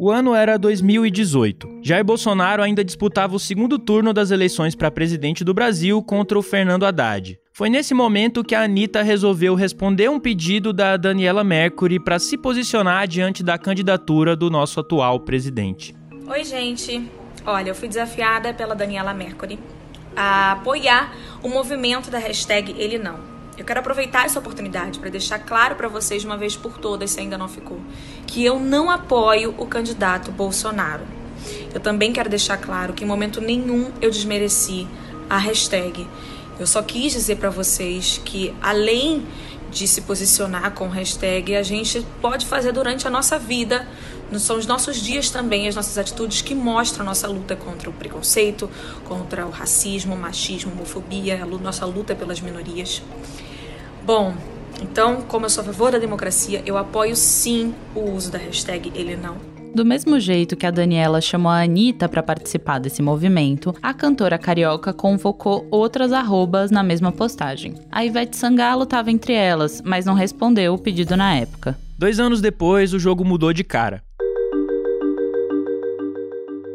O ano era 2018. Jair Bolsonaro ainda disputava o segundo turno das eleições para presidente do Brasil contra o Fernando Haddad. Foi nesse momento que a Anitta resolveu responder um pedido da Daniela Mercury para se posicionar diante da candidatura do nosso atual presidente. Oi, gente. Olha, eu fui desafiada pela Daniela Mercury a apoiar o movimento da hashtag Ele Não. Eu quero aproveitar essa oportunidade para deixar claro para vocês uma vez por todas, se ainda não ficou, que eu não apoio o candidato Bolsonaro. Eu também quero deixar claro que em momento nenhum eu desmereci a hashtag. Eu só quis dizer para vocês que além de se posicionar com hashtag, a gente pode fazer durante a nossa vida. São os nossos dias também, as nossas atitudes que mostram a nossa luta contra o preconceito, contra o racismo, machismo, homofobia, a nossa luta pelas minorias. Bom, então, como eu sou a favor da democracia, eu apoio sim o uso da hashtag ele não. Do mesmo jeito que a Daniela chamou a Anitta para participar desse movimento, a cantora carioca convocou outras arrobas na mesma postagem. A Ivete Sangalo estava entre elas, mas não respondeu o pedido na época. Dois anos depois, o jogo mudou de cara.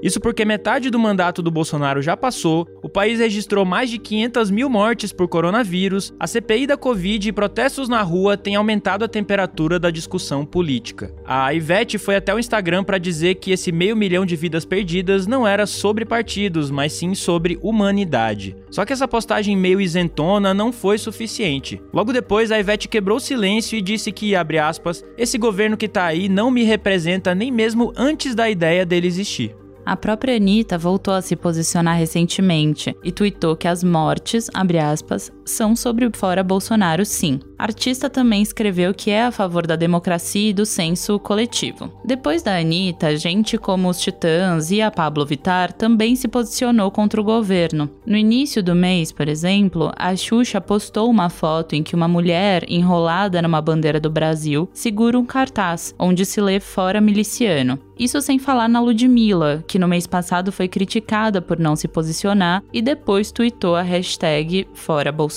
Isso porque metade do mandato do Bolsonaro já passou, o país registrou mais de 500 mil mortes por coronavírus, a CPI da Covid e protestos na rua têm aumentado a temperatura da discussão política. A Ivete foi até o Instagram para dizer que esse meio milhão de vidas perdidas não era sobre partidos, mas sim sobre humanidade. Só que essa postagem meio isentona não foi suficiente. Logo depois, a Ivete quebrou o silêncio e disse que, abre aspas, esse governo que tá aí não me representa nem mesmo antes da ideia dele existir. A própria Anitta voltou a se posicionar recentemente e tweetou que as mortes, aspas, são sobre fora Bolsonaro sim. Artista também escreveu que é a favor da democracia e do senso coletivo. Depois da Anitta, gente como os Titãs e a Pablo Vittar também se posicionou contra o governo. No início do mês, por exemplo, a Xuxa postou uma foto em que uma mulher enrolada numa bandeira do Brasil segura um cartaz onde se lê fora miliciano. Isso sem falar na Ludmilla, que no mês passado foi criticada por não se posicionar e depois tweetou a hashtag Fora Bolsonaro.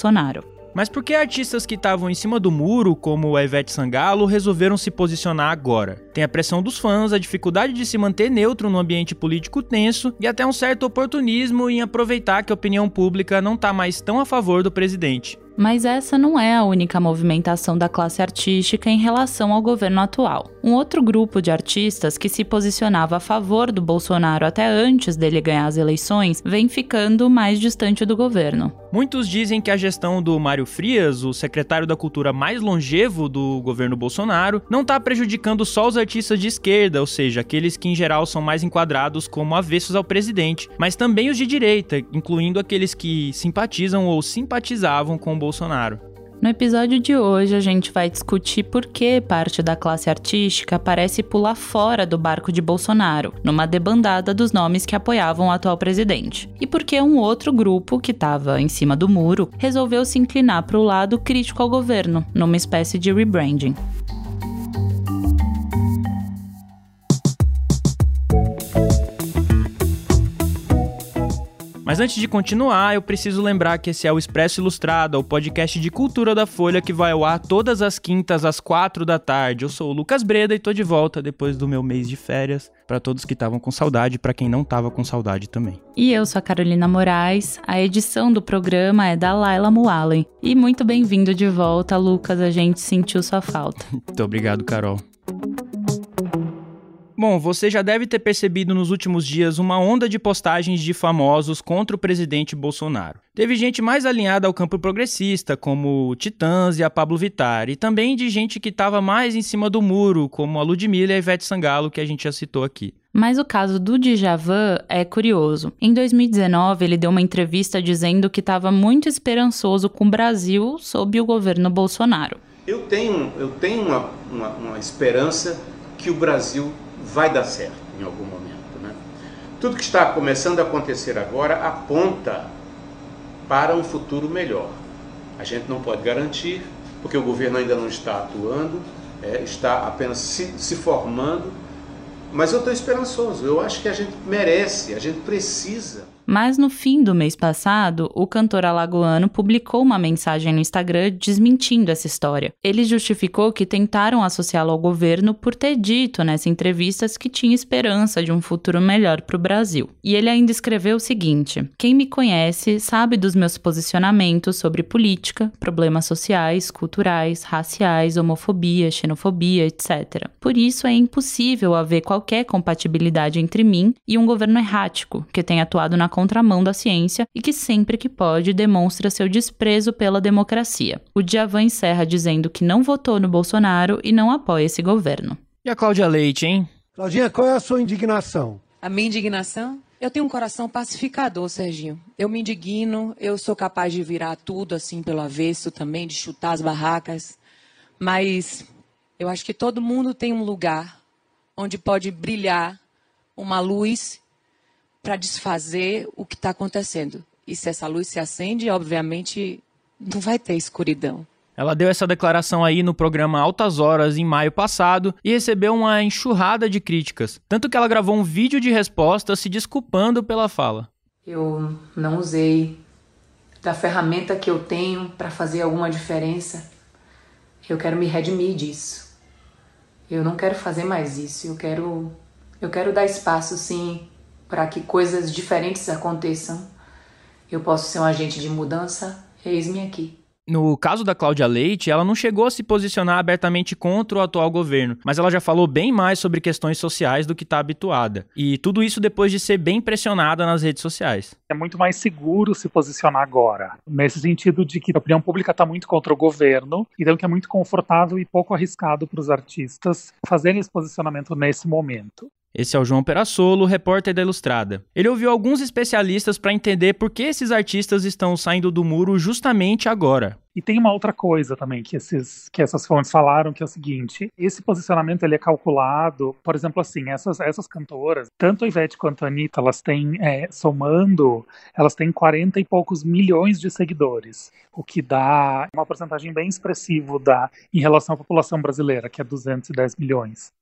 Mas por que artistas que estavam em cima do muro, como a Ivete Sangalo, resolveram se posicionar agora? Tem a pressão dos fãs, a dificuldade de se manter neutro no ambiente político tenso e até um certo oportunismo em aproveitar que a opinião pública não está mais tão a favor do presidente. Mas essa não é a única movimentação da classe artística em relação ao governo atual. Um outro grupo de artistas que se posicionava a favor do Bolsonaro até antes dele ganhar as eleições vem ficando mais distante do governo. Muitos dizem que a gestão do Mário Frias, o secretário da cultura mais longevo do governo Bolsonaro, não está prejudicando só os artistas de esquerda, ou seja, aqueles que em geral são mais enquadrados como avessos ao presidente, mas também os de direita, incluindo aqueles que simpatizam ou simpatizavam com o Bolsonaro. No episódio de hoje, a gente vai discutir por que parte da classe artística parece pular fora do barco de Bolsonaro, numa debandada dos nomes que apoiavam o atual presidente. E por que um outro grupo, que estava em cima do muro, resolveu se inclinar para o lado crítico ao governo, numa espécie de rebranding. Mas antes de continuar, eu preciso lembrar que esse é o Expresso Ilustrado, o podcast de cultura da Folha que vai ao ar todas as quintas às quatro da tarde. Eu sou o Lucas Breda e tô de volta depois do meu mês de férias. Para todos que estavam com saudade, para quem não tava com saudade também. E eu sou a Carolina Moraes. A edição do programa é da Laila Muallen. E muito bem-vindo de volta, Lucas. A gente sentiu sua falta. Muito obrigado, Carol. Bom, você já deve ter percebido nos últimos dias uma onda de postagens de famosos contra o presidente Bolsonaro. Teve gente mais alinhada ao campo progressista, como o Titãs e a Pablo Vittar, e também de gente que estava mais em cima do muro, como a Ludmilla e a Ivete Sangalo, que a gente já citou aqui. Mas o caso do Djavan é curioso. Em 2019, ele deu uma entrevista dizendo que estava muito esperançoso com o Brasil sob o governo Bolsonaro. Eu tenho, eu tenho uma, uma, uma esperança que o Brasil vai dar certo em algum momento. Né? Tudo que está começando a acontecer agora aponta para um futuro melhor. A gente não pode garantir, porque o governo ainda não está atuando, é, está apenas se, se formando, mas eu estou esperançoso. Eu acho que a gente merece, a gente precisa Mas no fim do mês passado, o cantor alagoano publicou uma mensagem no Instagram desmentindo essa história. Ele justificou que tentaram associá-lo ao governo por ter dito nessa entrevista que tinha esperança de um futuro melhor para o Brasil. E ele ainda escreveu o seguinte: Quem me conhece sabe dos meus posicionamentos sobre política, problemas sociais, culturais, raciais, homofobia, xenofobia, etc. Por isso é impossível haver qualquer compatibilidade entre mim e um governo errático que tem atuado na contramão da ciência e que sempre que pode demonstra seu desprezo pela democracia. O Djavan encerra dizendo que não votou no Bolsonaro e não apoia esse governo. E a Cláudia Leite, hein? Claudinha, qual é a sua indignação? A minha indignação? Eu tenho um coração pacificador, Serginho. Eu me indigno, eu sou capaz de virar tudo assim pelo avesso também, de chutar as barracas. Mas eu acho que todo mundo tem um lugar onde pode brilhar uma luz para desfazer o que está acontecendo. E se essa luz se acende, obviamente não vai ter escuridão. Ela deu essa declaração aí no programa Altas Horas em maio passado e recebeu uma enxurrada de críticas, tanto que ela gravou um vídeo de resposta se desculpando pela fala. Eu não usei da ferramenta que eu tenho para fazer alguma diferença. Eu quero me redimir disso. Eu não quero fazer mais isso. Eu quero eu quero dar espaço sim para que coisas diferentes aconteçam. Eu posso ser um agente de mudança. Eis-me aqui. No caso da Cláudia Leite, ela não chegou a se posicionar abertamente contra o atual governo, mas ela já falou bem mais sobre questões sociais do que está habituada. E tudo isso depois de ser bem pressionada nas redes sociais. É muito mais seguro se posicionar agora, nesse sentido de que a opinião pública está muito contra o governo, então que é muito confortável e pouco arriscado para os artistas fazerem esse posicionamento nesse momento. Esse é o João Perassolo, repórter da Ilustrada. Ele ouviu alguns especialistas para entender por que esses artistas estão saindo do muro justamente agora. E tem uma outra coisa também que, esses, que essas fontes falaram, que é o seguinte: esse posicionamento ele é calculado, por exemplo, assim, essas, essas cantoras, tanto a Ivete quanto a Anitta, elas têm, é, somando, elas têm 40 e poucos milhões de seguidores, o que dá uma porcentagem bem expressiva da, em relação à população brasileira, que é 210 milhões.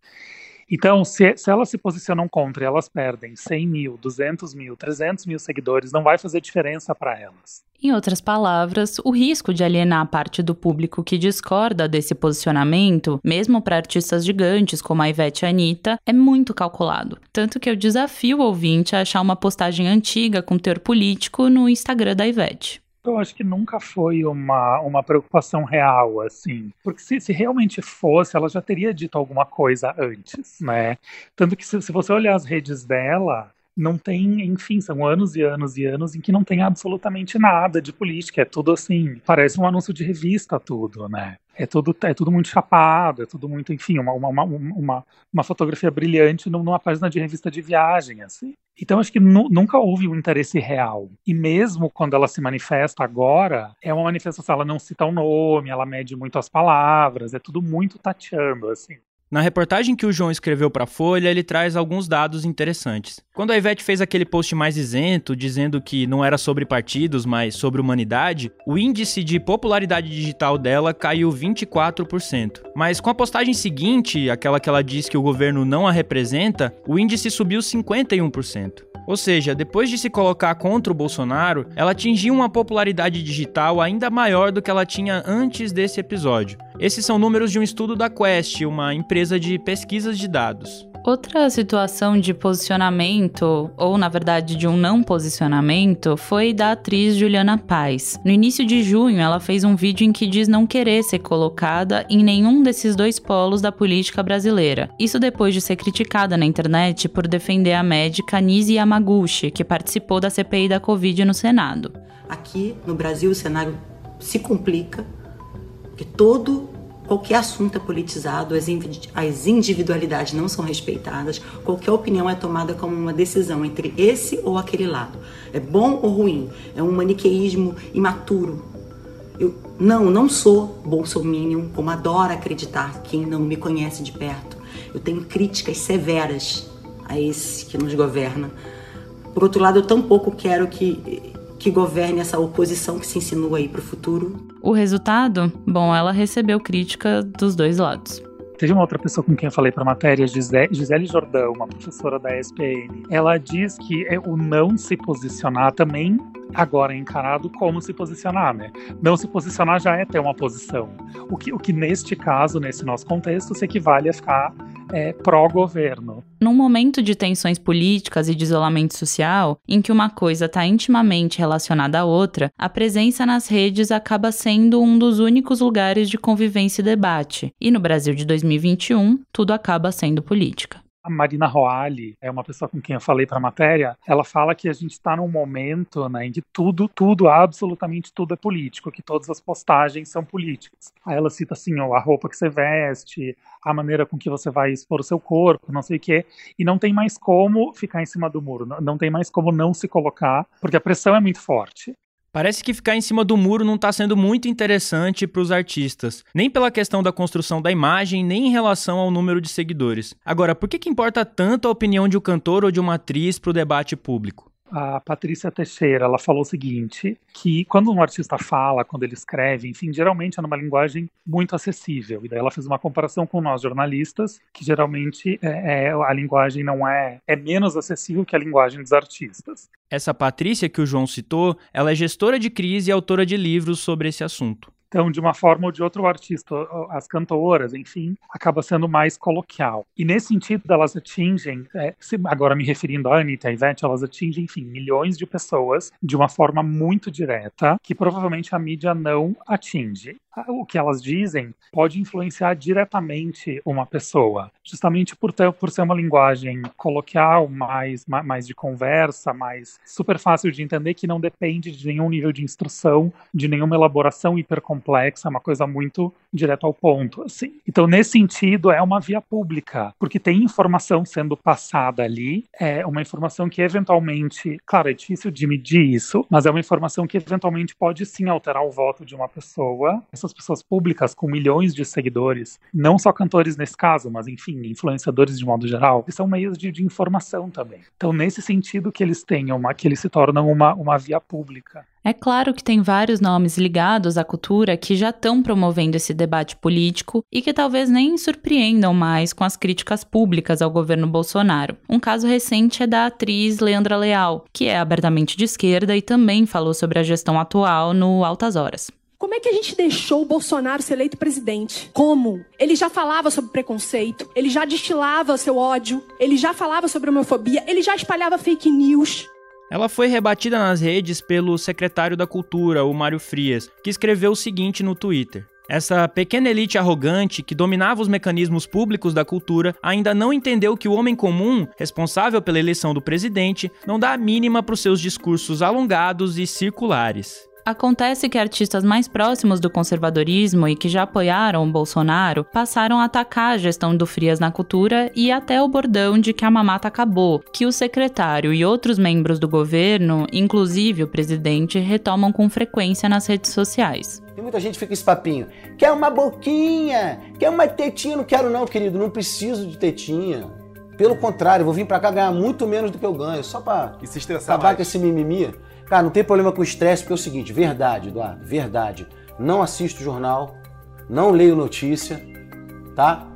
Então, se, se elas se posicionam contra e elas perdem 100 mil, 200 mil, 300 mil seguidores, não vai fazer diferença para elas. Em outras palavras, o risco de alienar parte do público que discorda desse posicionamento, mesmo para artistas gigantes como a Ivete e a Anitta, é muito calculado. Tanto que eu desafio o ouvinte a achar uma postagem antiga com teor político no Instagram da Ivete eu acho que nunca foi uma, uma preocupação real, assim. Porque se, se realmente fosse, ela já teria dito alguma coisa antes, né? Tanto que se, se você olhar as redes dela, não tem, enfim, são anos e anos e anos em que não tem absolutamente nada de política. É tudo assim, parece um anúncio de revista, tudo, né? É tudo, é tudo muito chapado, é tudo muito, enfim, uma, uma, uma, uma fotografia brilhante numa página de revista de viagem, assim. Então, acho que nu, nunca houve um interesse real. E mesmo quando ela se manifesta agora, é uma manifestação, ela não cita o nome, ela mede muito as palavras, é tudo muito tateando, assim. Na reportagem que o João escreveu para a Folha, ele traz alguns dados interessantes. Quando a Ivete fez aquele post mais isento, dizendo que não era sobre partidos, mas sobre humanidade, o índice de popularidade digital dela caiu 24%. Mas com a postagem seguinte, aquela que ela diz que o governo não a representa, o índice subiu 51%. Ou seja, depois de se colocar contra o Bolsonaro, ela atingiu uma popularidade digital ainda maior do que ela tinha antes desse episódio. Esses são números de um estudo da Quest, uma empresa de pesquisas de dados. Outra situação de posicionamento, ou na verdade de um não posicionamento, foi da atriz Juliana Paz. No início de junho, ela fez um vídeo em que diz não querer ser colocada em nenhum desses dois polos da política brasileira. Isso depois de ser criticada na internet por defender a médica Nisi Yamaguchi, que participou da CPI da Covid no Senado. Aqui no Brasil o cenário se complica, porque todo qualquer assunto é politizado, as individualidades não são respeitadas, qualquer opinião é tomada como uma decisão entre esse ou aquele lado. É bom ou ruim? É um maniqueísmo imaturo. Eu não, não sou bolsominion, como adora acreditar quem não me conhece de perto. Eu tenho críticas severas a esse que nos governa. Por outro lado, eu tampouco quero que que governe essa oposição que se insinua aí para o futuro. O resultado? Bom, ela recebeu crítica dos dois lados. Teve uma outra pessoa com quem eu falei para a matéria, Gisele Jordão, uma professora da ESPN. Ela diz que é o não se posicionar também agora é encarado como se posicionar, né? Não se posicionar já é ter uma posição. O que, o que neste caso, nesse nosso contexto, se equivale a ficar é, pró-governo. Num momento de tensões políticas e de isolamento social, em que uma coisa está intimamente relacionada à outra, a presença nas redes acaba sendo um dos únicos lugares de convivência e debate. E no Brasil de 2021, tudo acaba sendo política. A Marina Roali é uma pessoa com quem eu falei para a matéria. Ela fala que a gente está num momento né, em que tudo, tudo, absolutamente tudo é político, que todas as postagens são políticas. Aí ela cita assim, ó, a roupa que você veste, a maneira com que você vai expor o seu corpo, não sei o quê, e não tem mais como ficar em cima do muro, não, não tem mais como não se colocar, porque a pressão é muito forte. Parece que ficar em cima do muro não está sendo muito interessante para os artistas, nem pela questão da construção da imagem, nem em relação ao número de seguidores. Agora, por que, que importa tanto a opinião de um cantor ou de uma atriz para o debate público? A Patrícia Teixeira, ela falou o seguinte, que quando um artista fala, quando ele escreve, enfim, geralmente é numa linguagem muito acessível. E daí ela fez uma comparação com nós jornalistas, que geralmente é, é, a linguagem não é é menos acessível que a linguagem dos artistas. Essa Patrícia que o João citou, ela é gestora de crise e autora de livros sobre esse assunto. Então, de uma forma ou de outra, o artista, as cantoras, enfim, acaba sendo mais coloquial. E nesse sentido, elas atingem, é, agora me referindo à Anitta e à Ivete, elas atingem, enfim, milhões de pessoas de uma forma muito direta, que provavelmente a mídia não atinge o que elas dizem pode influenciar diretamente uma pessoa, justamente por, ter, por ser uma linguagem coloquial, mais, mais de conversa, mais super fácil de entender, que não depende de nenhum nível de instrução, de nenhuma elaboração hipercomplexa, é uma coisa muito direta ao ponto, assim. Então, nesse sentido, é uma via pública, porque tem informação sendo passada ali, é uma informação que eventualmente, claro, é difícil de medir isso, mas é uma informação que eventualmente pode sim alterar o voto de uma pessoa essas pessoas públicas com milhões de seguidores, não só cantores nesse caso, mas enfim, influenciadores de modo geral, são meios de, de informação também. Então, nesse sentido que eles tenham, uma, que eles se tornam uma, uma via pública. É claro que tem vários nomes ligados à cultura que já estão promovendo esse debate político e que talvez nem surpreendam mais com as críticas públicas ao governo Bolsonaro. Um caso recente é da atriz Leandra Leal, que é abertamente de esquerda e também falou sobre a gestão atual no Altas Horas. Como é que a gente deixou o Bolsonaro ser eleito presidente? Como? Ele já falava sobre preconceito, ele já destilava seu ódio, ele já falava sobre homofobia, ele já espalhava fake news. Ela foi rebatida nas redes pelo secretário da Cultura, o Mário Frias, que escreveu o seguinte no Twitter. Essa pequena elite arrogante que dominava os mecanismos públicos da cultura ainda não entendeu que o homem comum, responsável pela eleição do presidente, não dá a mínima para os seus discursos alongados e circulares. Acontece que artistas mais próximos do conservadorismo e que já apoiaram o Bolsonaro passaram a atacar a gestão do Frias na cultura e até o bordão de que a mamata acabou, que o secretário e outros membros do governo, inclusive o presidente, retomam com frequência nas redes sociais. Tem muita gente que fica esse papinho. Quer uma boquinha, quer uma tetinha. Não quero não, querido, não preciso de tetinha. Pelo contrário, vou vir para cá ganhar muito menos do que eu ganho, só para acabar com esse mimimi. Cara, não tem problema com estresse, porque é o seguinte, verdade, Eduardo, verdade. Não assisto jornal, não leio notícia, tá?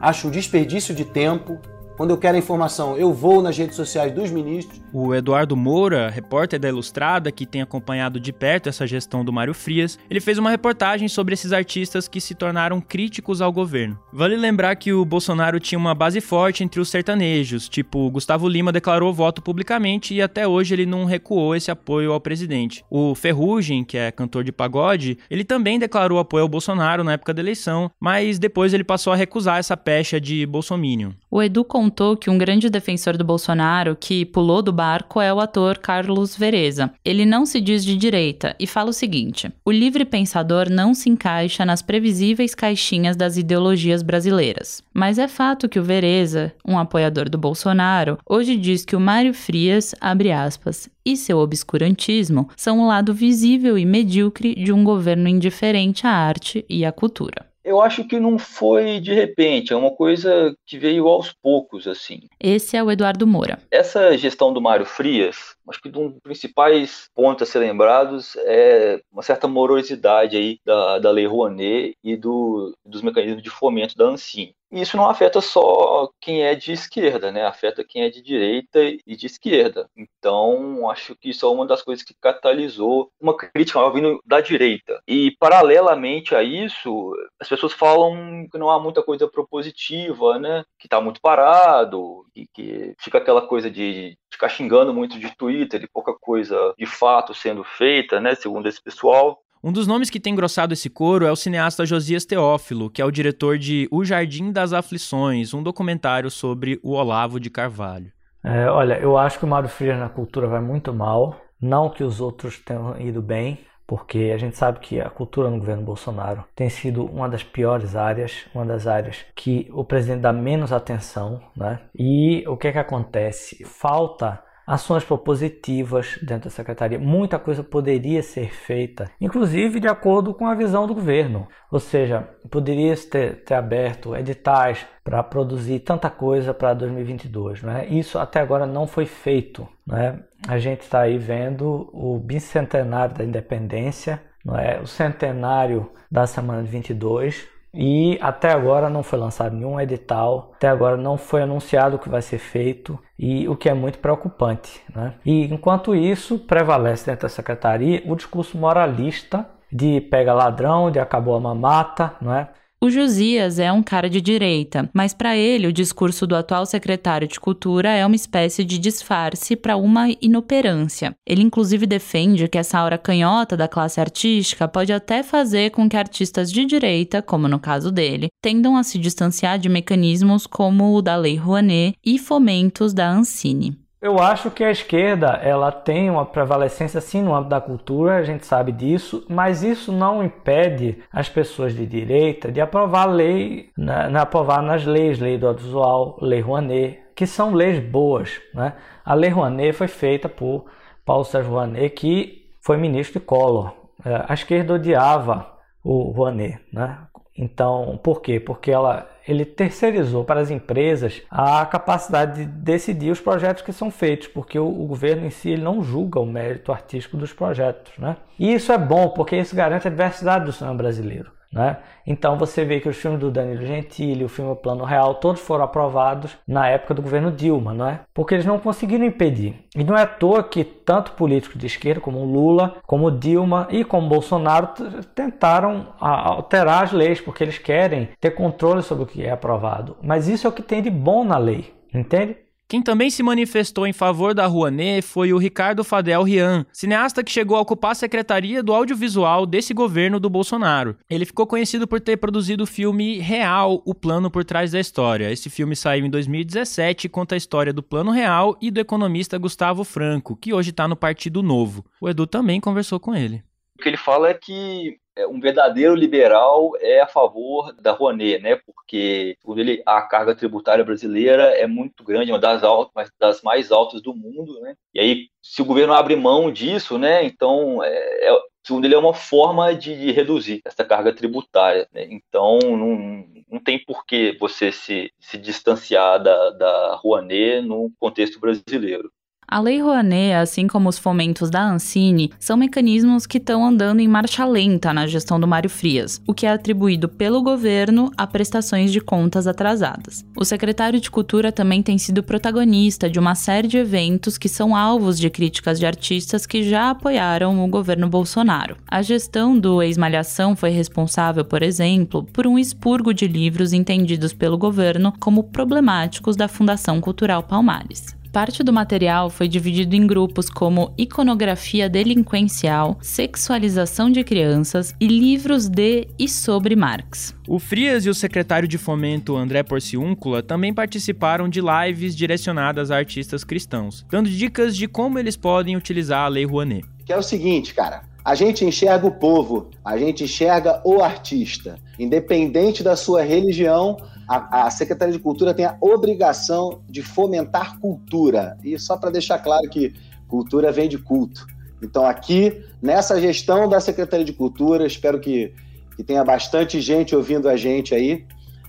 Acho um desperdício de tempo. Quando eu quero a informação, eu vou nas redes sociais dos ministros. O Eduardo Moura, repórter da Ilustrada, que tem acompanhado de perto essa gestão do Mário Frias, ele fez uma reportagem sobre esses artistas que se tornaram críticos ao governo. Vale lembrar que o Bolsonaro tinha uma base forte entre os sertanejos, tipo, Gustavo Lima declarou voto publicamente e até hoje ele não recuou esse apoio ao presidente. O Ferrugem, que é cantor de pagode, ele também declarou apoio ao Bolsonaro na época da eleição, mas depois ele passou a recusar essa pecha de bolsominion. O Edu contou que um grande defensor do Bolsonaro, que pulou do barco, é o ator Carlos Vereza. Ele não se diz de direita e fala o seguinte: o livre pensador não se encaixa nas previsíveis caixinhas das ideologias brasileiras. Mas é fato que o Vereza, um apoiador do Bolsonaro, hoje diz que o Mário Frias, abre aspas, e seu obscurantismo são o lado visível e medíocre de um governo indiferente à arte e à cultura eu acho que não foi de repente, é uma coisa que veio aos poucos, assim. Esse é o Eduardo Moura. Essa gestão do Mário Frias, acho que um dos principais pontos a ser lembrados é uma certa morosidade aí da, da Lei Rouanet e do, dos mecanismos de fomento da ANSIM. Isso não afeta só quem é de esquerda, né? Afeta quem é de direita e de esquerda. Então, acho que isso é uma das coisas que catalisou uma crítica vindo da direita. E, paralelamente a isso, as pessoas falam que não há muita coisa propositiva, né? Que está muito parado, e que fica aquela coisa de ficar xingando muito de Twitter e pouca coisa de fato sendo feita, né? Segundo esse pessoal. Um dos nomes que tem engrossado esse coro é o cineasta Josias Teófilo, que é o diretor de O Jardim das Aflições, um documentário sobre o Olavo de Carvalho. É, olha, eu acho que o Mário Freire na cultura vai muito mal. Não que os outros tenham ido bem, porque a gente sabe que a cultura no governo Bolsonaro tem sido uma das piores áreas, uma das áreas que o presidente dá menos atenção, né? E o que é que acontece? Falta ações propositivas dentro da secretaria. Muita coisa poderia ser feita, inclusive de acordo com a visão do governo. Ou seja, poderia ter, ter aberto editais para produzir tanta coisa para 2022. Né? Isso até agora não foi feito. Né? A gente está aí vendo o bicentenário da independência, não é? o centenário da semana de 22, e até agora não foi lançado nenhum edital, até agora não foi anunciado o que vai ser feito, e o que é muito preocupante. Né? E enquanto isso, prevalece dentro da secretaria o discurso moralista de pega ladrão, de acabou a mamata, não é? O Josias é um cara de direita, mas para ele o discurso do atual secretário de Cultura é uma espécie de disfarce para uma inoperância. Ele inclusive defende que essa aura canhota da classe artística pode até fazer com que artistas de direita, como no caso dele, tendam a se distanciar de mecanismos como o da Lei Rouanet e fomentos da Ancine. Eu acho que a esquerda ela tem uma prevalecência sim no âmbito da cultura, a gente sabe disso, mas isso não impede as pessoas de direita de aprovar lei, na, na aprovar nas leis, lei do audiovisual, lei Rouanet, que são leis boas. Né? A lei Rouanet foi feita por Paulo Sérgio Rouanet, que foi ministro de Collor. É, a esquerda odiava o Rouanet, né? Então, por quê? Porque ela, ele terceirizou para as empresas a capacidade de decidir os projetos que são feitos, porque o, o governo em si não julga o mérito artístico dos projetos. Né? E isso é bom, porque isso garante a diversidade do cinema brasileiro. Né? Então você vê que os filmes do Danilo Gentili, o filme Plano Real, todos foram aprovados na época do governo Dilma, não é? Porque eles não conseguiram impedir. E não é à toa que tanto políticos de esquerda como Lula, como Dilma e como Bolsonaro tentaram alterar as leis, porque eles querem ter controle sobre o que é aprovado. Mas isso é o que tem de bom na lei, entende? Quem também se manifestou em favor da Rouanet foi o Ricardo Fadel Rian, cineasta que chegou a ocupar a secretaria do audiovisual desse governo do Bolsonaro. Ele ficou conhecido por ter produzido o filme Real, o plano por trás da história. Esse filme saiu em 2017 e conta a história do plano real e do economista Gustavo Franco, que hoje está no Partido Novo. O Edu também conversou com ele. O que ele fala é que um verdadeiro liberal é a favor da Rouanet, né? Porque, segundo ele, a carga tributária brasileira é muito grande, uma das, altas, das mais altas do mundo, né? E aí, se o governo abre mão disso, né? Então, é, é, segundo ele, é uma forma de, de reduzir essa carga tributária. Né? Então, não, não tem por que você se, se distanciar da, da Rouanet no contexto brasileiro. A Lei Rouanet, assim como os fomentos da Ancine, são mecanismos que estão andando em marcha lenta na gestão do Mário Frias, o que é atribuído pelo governo a prestações de contas atrasadas. O secretário de Cultura também tem sido protagonista de uma série de eventos que são alvos de críticas de artistas que já apoiaram o governo Bolsonaro. A gestão do ex-malhação foi responsável, por exemplo, por um expurgo de livros entendidos pelo governo como problemáticos da Fundação Cultural Palmares. Parte do material foi dividido em grupos como iconografia delinquencial, sexualização de crianças e livros de e sobre Marx. O Frias e o secretário de fomento André Porciúncula também participaram de lives direcionadas a artistas cristãos, dando dicas de como eles podem utilizar a Lei Rouanet. Que é o seguinte, cara. A gente enxerga o povo, a gente enxerga o artista. Independente da sua religião, a, a Secretaria de Cultura tem a obrigação de fomentar cultura. E só para deixar claro que cultura vem de culto. Então, aqui, nessa gestão da Secretaria de Cultura, espero que, que tenha bastante gente ouvindo a gente aí.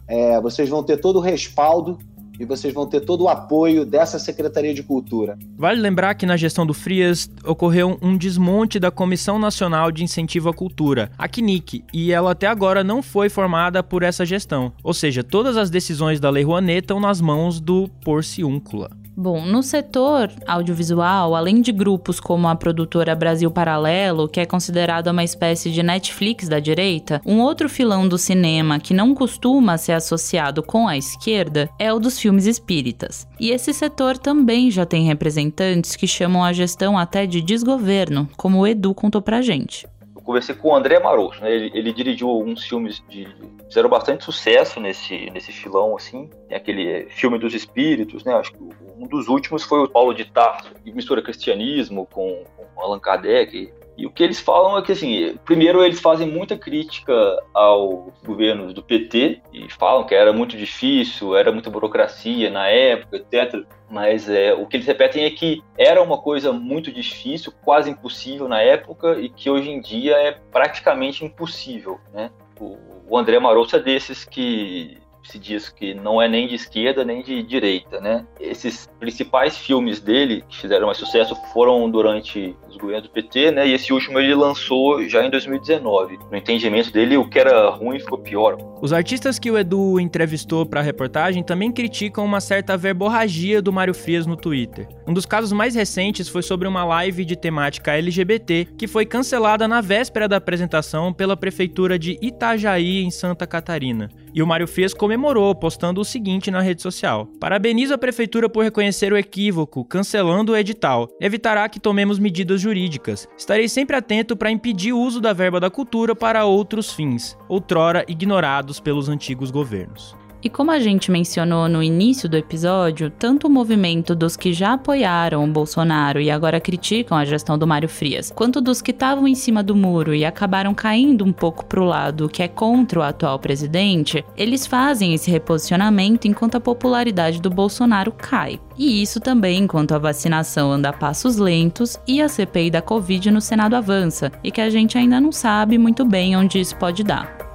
É, vocês vão ter todo o respaldo e vocês vão ter todo o apoio dessa Secretaria de Cultura. Vale lembrar que na gestão do Frias ocorreu um desmonte da Comissão Nacional de Incentivo à Cultura, a CNIC, e ela até agora não foi formada por essa gestão. Ou seja, todas as decisões da Lei Rouanet estão nas mãos do Porciúncula. Bom, no setor audiovisual, além de grupos como a produtora Brasil Paralelo, que é considerada uma espécie de Netflix da direita, um outro filão do cinema que não costuma ser associado com a esquerda é o dos filmes espíritas. E esse setor também já tem representantes que chamam a gestão até de desgoverno, como o Edu contou pra gente conversei com o André Maroto, né? Ele, ele, dirigiu alguns filmes de fizeram bastante sucesso nesse nesse filão assim, Tem aquele filme dos espíritos, né? Acho que um dos últimos foi o Paulo de Tarso, que mistura cristianismo com, com Allan Kardec. E o que eles falam é que, assim, primeiro eles fazem muita crítica aos governos do PT e falam que era muito difícil, era muita burocracia na época, etc. Mas é, o que eles repetem é que era uma coisa muito difícil, quase impossível na época e que hoje em dia é praticamente impossível, né? O, o André Maroto é desses que se diz que não é nem de esquerda nem de direita, né? Esses principais filmes dele que fizeram mais sucesso foram durante os governos do PT, né? E esse último ele lançou já em 2019. No entendimento dele, o que era ruim ficou pior. Os artistas que o Edu entrevistou para a reportagem também criticam uma certa verborragia do Mário Frias no Twitter. Um dos casos mais recentes foi sobre uma live de temática LGBT que foi cancelada na véspera da apresentação pela prefeitura de Itajaí, em Santa Catarina. E o Mário Frias comemorou, postando o seguinte na rede social: Parabenizo a prefeitura por reconhecer o equívoco, cancelando o edital. Evitará que tomemos medidas jurídicas. Estarei sempre atento para impedir o uso da verba da cultura para outros fins, outrora ignorados pelos antigos governos. E como a gente mencionou no início do episódio, tanto o movimento dos que já apoiaram o Bolsonaro e agora criticam a gestão do Mário Frias, quanto dos que estavam em cima do muro e acabaram caindo um pouco pro lado que é contra o atual presidente, eles fazem esse reposicionamento enquanto a popularidade do Bolsonaro cai. E isso também enquanto a vacinação anda a passos lentos e a CPI da Covid no Senado avança, e que a gente ainda não sabe muito bem onde isso pode dar.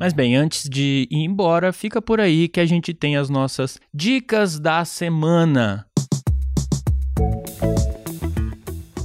Mas bem, antes de ir embora, fica por aí que a gente tem as nossas dicas da semana.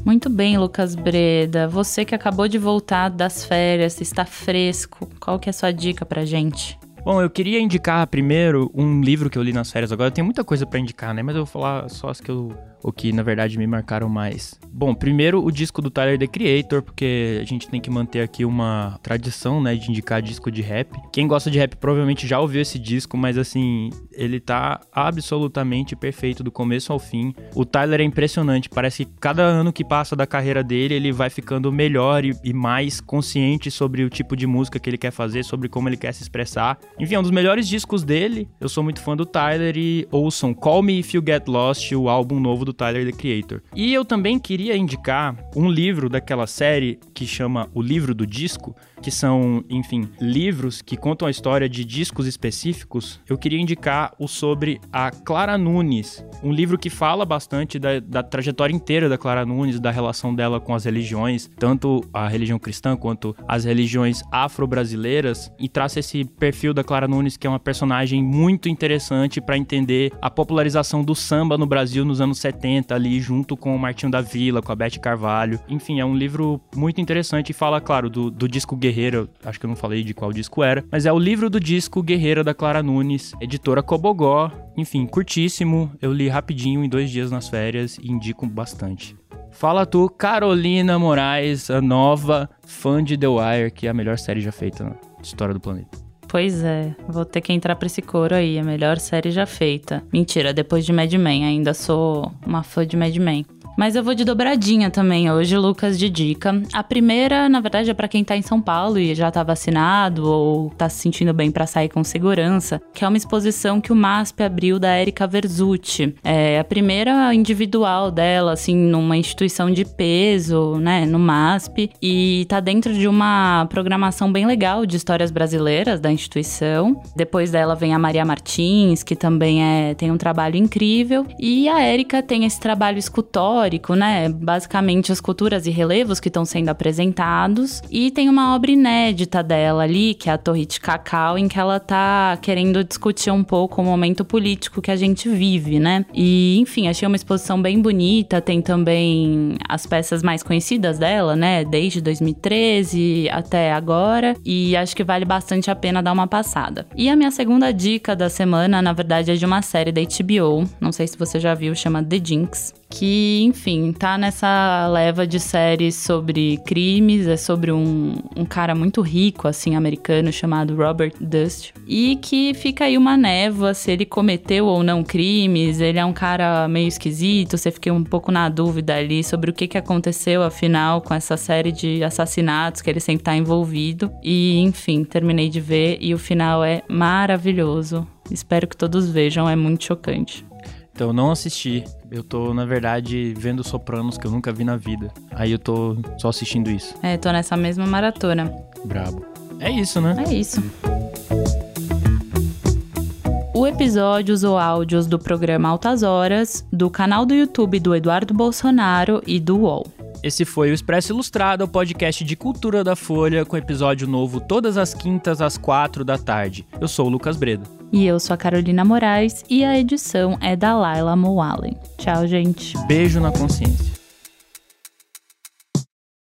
Muito bem, Lucas Breda. Você que acabou de voltar das férias, está fresco. Qual que é a sua dica pra gente? Bom, eu queria indicar primeiro um livro que eu li nas férias agora. Tem muita coisa para indicar, né? Mas eu vou falar só as que eu o que na verdade me marcaram mais. Bom, primeiro o disco do Tyler The Creator, porque a gente tem que manter aqui uma tradição, né, de indicar disco de rap. Quem gosta de rap provavelmente já ouviu esse disco, mas assim, ele tá absolutamente perfeito do começo ao fim. O Tyler é impressionante, parece que cada ano que passa da carreira dele, ele vai ficando melhor e, e mais consciente sobre o tipo de música que ele quer fazer, sobre como ele quer se expressar. Enfim, é um dos melhores discos dele. Eu sou muito fã do Tyler e ouçam Call Me If You Get Lost, o álbum novo do Tyler, The Creator. E eu também queria indicar um livro daquela série que chama O Livro do Disco, que são, enfim, livros que contam a história de discos específicos, eu queria indicar o sobre a Clara Nunes, um livro que fala bastante da, da trajetória inteira da Clara Nunes, da relação dela com as religiões, tanto a religião cristã quanto as religiões afro-brasileiras, e traça esse perfil da Clara Nunes, que é uma personagem muito interessante para entender a popularização do samba no Brasil nos anos 70, ali junto com o Martinho da Vila, com a Beth Carvalho. Enfim, é um livro muito interessante e fala, claro, do, do disco Guerreiro acho que eu não falei de qual disco era, mas é o livro do disco Guerreira da Clara Nunes, editora Cobogó. Enfim, curtíssimo, eu li rapidinho em dois dias nas férias e indico bastante. Fala tu, Carolina Moraes, a nova fã de The Wire, que é a melhor série já feita na história do planeta. Pois é, vou ter que entrar pra esse coro aí, a melhor série já feita. Mentira, depois de Mad Men, ainda sou uma fã de Mad Men. Mas eu vou de dobradinha também hoje, Lucas, de dica. A primeira, na verdade, é para quem tá em São Paulo e já tá vacinado ou tá se sentindo bem para sair com segurança, que é uma exposição que o MASP abriu da Erika Verzutti. É a primeira individual dela, assim, numa instituição de peso, né, no MASP, e tá dentro de uma programação bem legal de histórias brasileiras da instituição. Depois dela vem a Maria Martins, que também é, tem um trabalho incrível, e a Erika tem esse trabalho escultórico histórico, né? Basicamente as culturas e relevos que estão sendo apresentados. E tem uma obra inédita dela ali, que é a Torre de Cacau, em que ela tá querendo discutir um pouco o momento político que a gente vive, né? E, enfim, achei uma exposição bem bonita. Tem também as peças mais conhecidas dela, né? Desde 2013 até agora. E acho que vale bastante a pena dar uma passada. E a minha segunda dica da semana, na verdade, é de uma série da HBO. Não sei se você já viu, chama The Jinx que, enfim, tá nessa leva de séries sobre crimes, é sobre um, um cara muito rico, assim, americano, chamado Robert Dust, e que fica aí uma névoa se ele cometeu ou não crimes, ele é um cara meio esquisito, você fica um pouco na dúvida ali sobre o que, que aconteceu, afinal, com essa série de assassinatos que ele sempre tá envolvido, e, enfim, terminei de ver e o final é maravilhoso. Espero que todos vejam, é muito chocante. Então, não assisti. Eu tô, na verdade, vendo Sopranos que eu nunca vi na vida. Aí eu tô só assistindo isso. É, tô nessa mesma maratona. Brabo. É isso, né? É isso. O episódio usou áudios do programa Altas Horas, do canal do YouTube do Eduardo Bolsonaro e do UOL. Esse foi o Expresso Ilustrado, o podcast de cultura da Folha, com episódio novo todas as quintas às quatro da tarde. Eu sou o Lucas Bredo. E eu sou a Carolina Moraes e a edição é da Laila Moalen. Tchau, gente. Beijo na consciência.